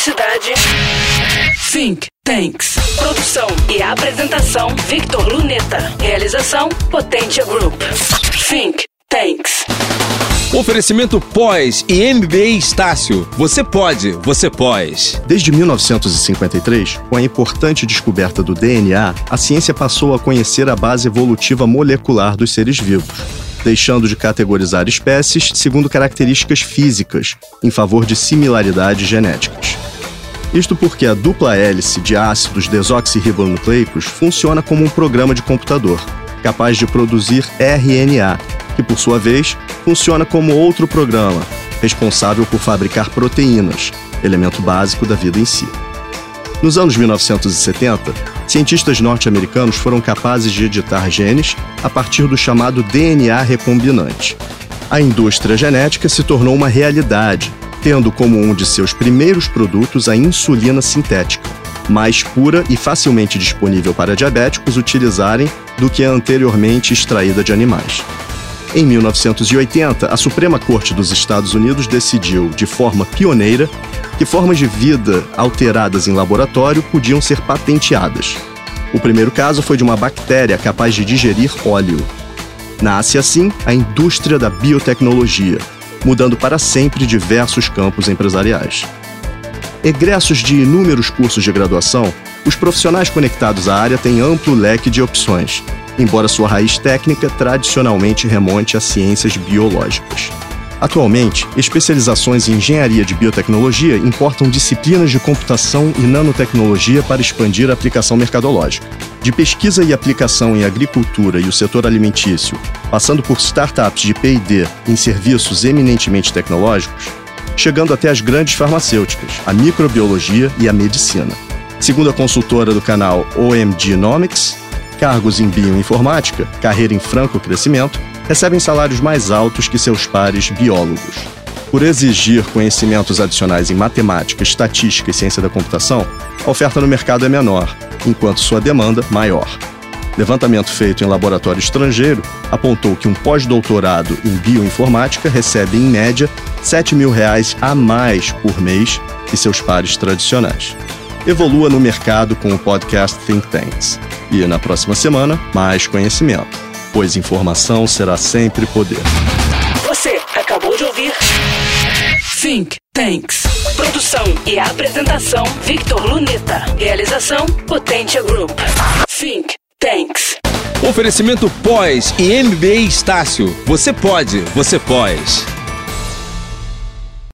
cidade. Think Tanks. Produção e apresentação Victor Luneta. Realização Potência Group. Think Tanks. Oferecimento pós e MBA Estácio. Você pode, você pós. Desde 1953, com a importante descoberta do DNA, a ciência passou a conhecer a base evolutiva molecular dos seres vivos, deixando de categorizar espécies segundo características físicas, em favor de similaridades genéticas. Isto porque a dupla hélice de ácidos desoxirribonucleicos funciona como um programa de computador, capaz de produzir RNA, que por sua vez funciona como outro programa, responsável por fabricar proteínas, elemento básico da vida em si. Nos anos 1970, cientistas norte-americanos foram capazes de editar genes a partir do chamado DNA recombinante. A indústria genética se tornou uma realidade, tendo como um de seus primeiros produtos a insulina sintética, mais pura e facilmente disponível para diabéticos utilizarem do que a anteriormente extraída de animais. Em 1980, a Suprema Corte dos Estados Unidos decidiu, de forma pioneira, que formas de vida alteradas em laboratório podiam ser patenteadas. O primeiro caso foi de uma bactéria capaz de digerir óleo. Nasce assim a indústria da biotecnologia, mudando para sempre diversos campos empresariais. Egressos de inúmeros cursos de graduação, os profissionais conectados à área têm amplo leque de opções, embora sua raiz técnica tradicionalmente remonte a ciências biológicas. Atualmente, especializações em engenharia de biotecnologia importam disciplinas de computação e nanotecnologia para expandir a aplicação mercadológica. De pesquisa e aplicação em agricultura e o setor alimentício, passando por startups de PD em serviços eminentemente tecnológicos, chegando até as grandes farmacêuticas, a microbiologia e a medicina. Segundo a consultora do canal OMG Nomics, cargos em bioinformática, carreira em franco crescimento, recebem salários mais altos que seus pares biólogos. Por exigir conhecimentos adicionais em matemática, estatística e ciência da computação, a oferta no mercado é menor, enquanto sua demanda maior. Levantamento feito em laboratório estrangeiro apontou que um pós-doutorado em bioinformática recebe, em média, 7 mil reais a mais por mês que seus pares tradicionais. Evolua no mercado com o podcast Think Tanks. E na próxima semana, mais conhecimento, pois informação será sempre poder. Você acabou de ouvir Think Tanks. Produção e apresentação Victor Luneta. Realização Potência Group. Think Tanks. Oferecimento pós e MBA Estácio. Você pode, você pós.